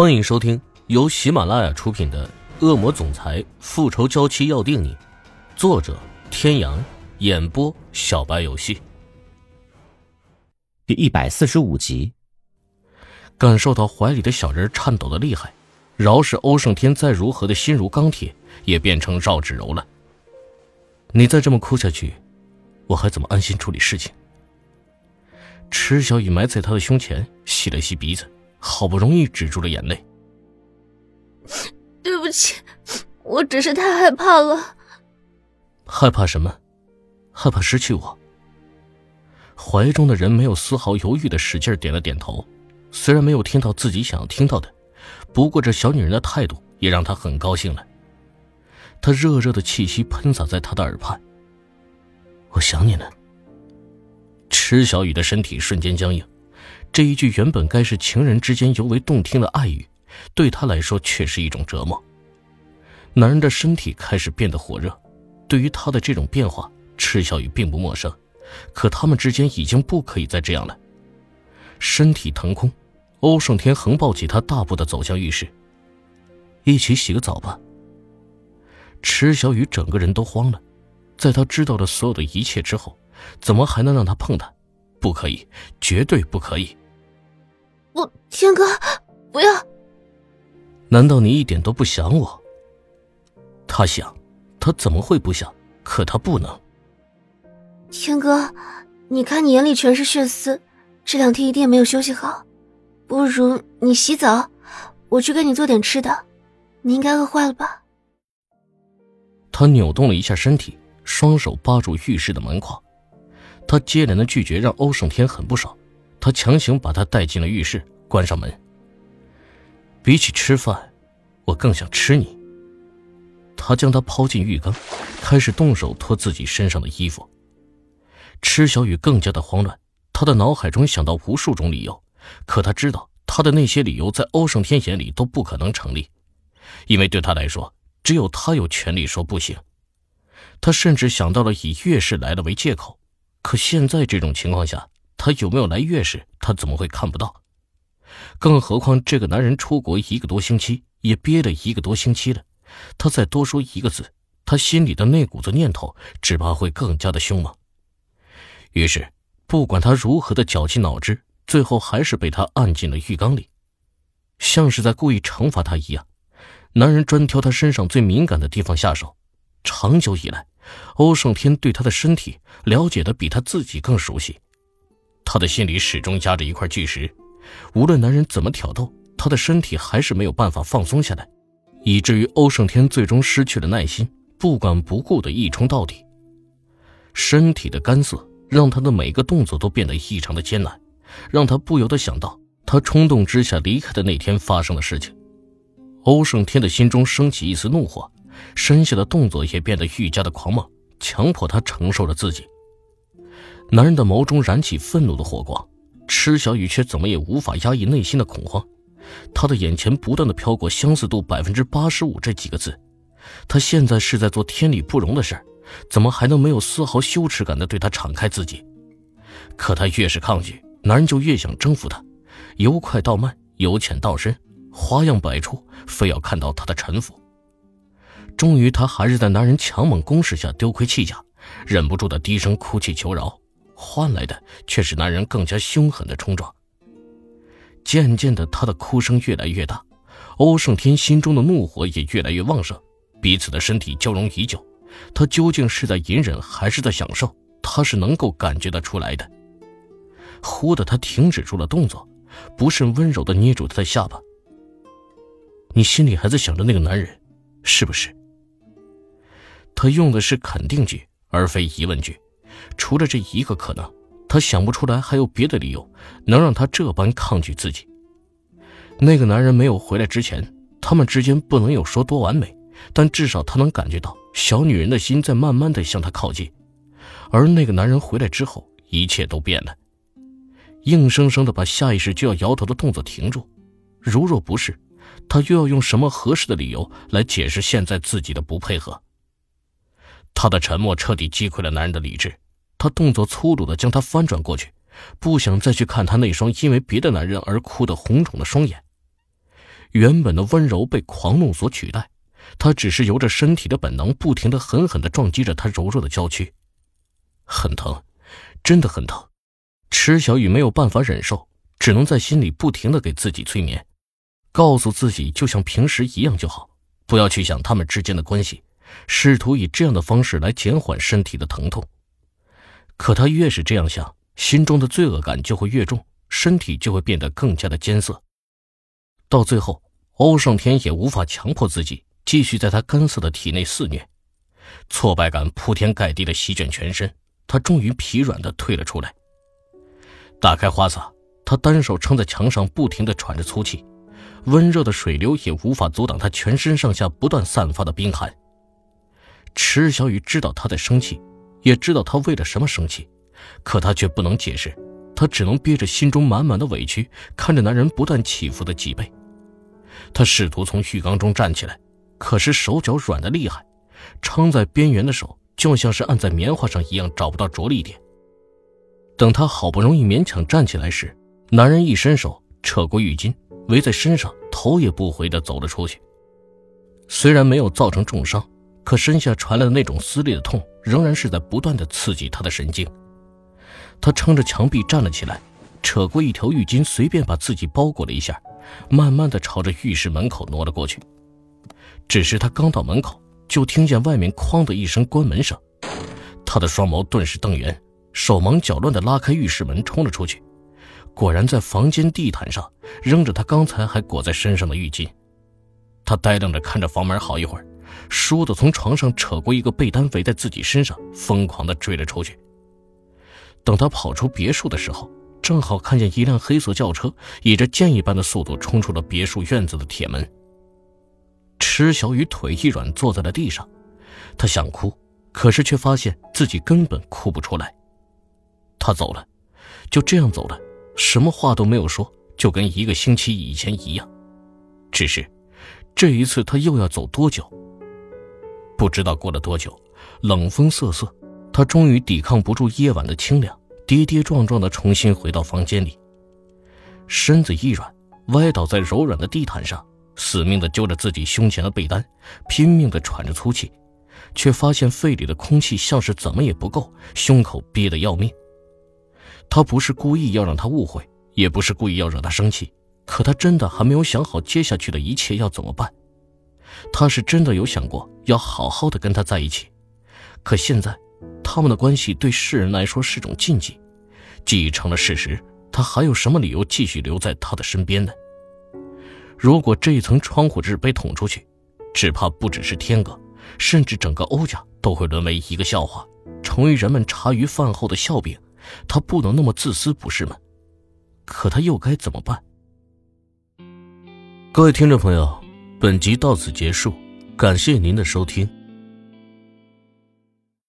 欢迎收听由喜马拉雅出品的《恶魔总裁复仇娇妻要定你》，作者：天阳，演播：小白游戏。第一百四十五集，感受到怀里的小人颤抖的厉害，饶是欧胜天再如何的心如钢铁，也变成绕指柔了。你再这么哭下去，我还怎么安心处理事情？池小雨埋在他的胸前，吸了吸鼻子。好不容易止住了眼泪。对不起，我只是太害怕了。害怕什么？害怕失去我。怀中的人没有丝毫犹豫的使劲点了点头，虽然没有听到自己想要听到的，不过这小女人的态度也让他很高兴了。他热热的气息喷洒在他的耳畔。我想你了。池小雨的身体瞬间僵硬。这一句原本该是情人之间尤为动听的爱语，对他来说却是一种折磨。男人的身体开始变得火热，对于他的这种变化，赤小雨并不陌生。可他们之间已经不可以再这样了。身体腾空，欧胜天横抱起他，大步的走向浴室。一起洗个澡吧。池小雨整个人都慌了，在他知道了所有的一切之后，怎么还能让他碰他？不可以，绝对不可以！我，天哥，不要！难道你一点都不想我？他想，他怎么会不想？可他不能。天哥，你看你眼里全是血丝，这两天一定没有休息好，不如你洗澡，我去给你做点吃的。你应该饿坏了吧？他扭动了一下身体，双手扒住浴室的门框。他接连的拒绝让欧胜天很不爽，他强行把他带进了浴室，关上门。比起吃饭，我更想吃你。他将他抛进浴缸，开始动手脱自己身上的衣服。池小雨更加的慌乱，他的脑海中想到无数种理由，可他知道他的那些理由在欧胜天眼里都不可能成立，因为对他来说，只有他有权利说不行。他甚至想到了以月事来了为借口。可现在这种情况下，他有没有来月事，他怎么会看不到？更何况这个男人出国一个多星期，也憋了一个多星期了，他再多说一个字，他心里的那股子念头只怕会更加的凶猛。于是，不管他如何的绞尽脑汁，最后还是被他按进了浴缸里，像是在故意惩罚他一样。男人专挑他身上最敏感的地方下手，长久以来。欧胜天对他的身体了解的比他自己更熟悉，他的心里始终压着一块巨石，无论男人怎么挑逗，他的身体还是没有办法放松下来，以至于欧胜天最终失去了耐心，不管不顾的一冲到底。身体的干涩让他的每个动作都变得异常的艰难，让他不由得想到他冲动之下离开的那天发生的事情。欧胜天的心中升起一丝怒火。身下的动作也变得愈加的狂妄，强迫他承受着自己。男人的眸中燃起愤怒的火光，池小雨却怎么也无法压抑内心的恐慌。他的眼前不断的飘过“相似度百分之八十五”这几个字，他现在是在做天理不容的事，怎么还能没有丝毫羞耻感的对他敞开自己？可他越是抗拒，男人就越想征服他，由快到慢，由浅到深，花样百出，非要看到他的臣服。终于，他还是在男人强猛攻势下丢盔弃甲，忍不住的低声哭泣求饶，换来的却是男人更加凶狠的冲撞。渐渐的，他的哭声越来越大，欧胜天心中的怒火也越来越旺盛，彼此的身体交融已久，他究竟是在隐忍还是在享受？他是能够感觉得出来的。忽的，他停止住了动作，不甚温柔的捏住他的下巴：“你心里还在想着那个男人，是不是？”他用的是肯定句，而非疑问句。除了这一个可能，他想不出来还有别的理由能让他这般抗拒自己。那个男人没有回来之前，他们之间不能有说多完美，但至少他能感觉到小女人的心在慢慢的向他靠近。而那个男人回来之后，一切都变了，硬生生的把下意识就要摇头的动作停住。如若不是，他又要用什么合适的理由来解释现在自己的不配合？他的沉默彻底击溃了男人的理智，他动作粗鲁的将他翻转过去，不想再去看他那双因为别的男人而哭得红肿的双眼。原本的温柔被狂怒所取代，他只是由着身体的本能，不停的狠狠的撞击着他柔弱的娇躯，很疼，真的很疼。池小雨没有办法忍受，只能在心里不停的给自己催眠，告诉自己就像平时一样就好，不要去想他们之间的关系，试图以这样的方式来减缓身体的疼痛。可他越是这样想，心中的罪恶感就会越重，身体就会变得更加的艰涩。到最后，欧胜天也无法强迫自己继续在他干涩的体内肆虐，挫败感铺天盖地的席卷全身，他终于疲软的退了出来。打开花洒，他单手撑在墙上，不停的喘着粗气，温热的水流也无法阻挡他全身上下不断散发的冰寒。池小雨知道他在生气。也知道他为了什么生气，可他却不能解释，他只能憋着心中满满的委屈，看着男人不断起伏的脊背。他试图从浴缸中站起来，可是手脚软的厉害，撑在边缘的手就像是按在棉花上一样，找不到着力点。等他好不容易勉强站起来时，男人一伸手扯过浴巾围在身上，头也不回地走了出去。虽然没有造成重伤。可身下传来的那种撕裂的痛，仍然是在不断的刺激他的神经。他撑着墙壁站了起来，扯过一条浴巾，随便把自己包裹了一下，慢慢的朝着浴室门口挪了过去。只是他刚到门口，就听见外面“哐”的一声关门声，他的双眸顿时瞪圆，手忙脚乱的拉开浴室门，冲了出去。果然在房间地毯上扔着他刚才还裹在身上的浴巾。他呆愣着看着房门好一会儿。倏地从床上扯过一个被单围在自己身上，疯狂地追了出去。等他跑出别墅的时候，正好看见一辆黑色轿车以着箭一般的速度冲出了别墅院子的铁门。池小雨腿一软，坐在了地上。他想哭，可是却发现自己根本哭不出来。他走了，就这样走了，什么话都没有说，就跟一个星期以前一样。只是，这一次他又要走多久？不知道过了多久，冷风瑟瑟，他终于抵抗不住夜晚的清凉，跌跌撞撞地重新回到房间里。身子一软，歪倒在柔软的地毯上，死命地揪着自己胸前的被单，拼命地喘着粗气，却发现肺里的空气像是怎么也不够，胸口憋得要命。他不是故意要让他误会，也不是故意要惹他生气，可他真的还没有想好接下去的一切要怎么办。他是真的有想过要好好的跟他在一起，可现在，他们的关系对世人来说是种禁忌，既已成了事实，他还有什么理由继续留在他的身边呢？如果这一层窗户纸被捅出去，只怕不只是天哥，甚至整个欧家都会沦为一个笑话，成为人们茶余饭后的笑柄。他不能那么自私，不是吗？可他又该怎么办？各位听众朋友。本集到此结束，感谢您的收听。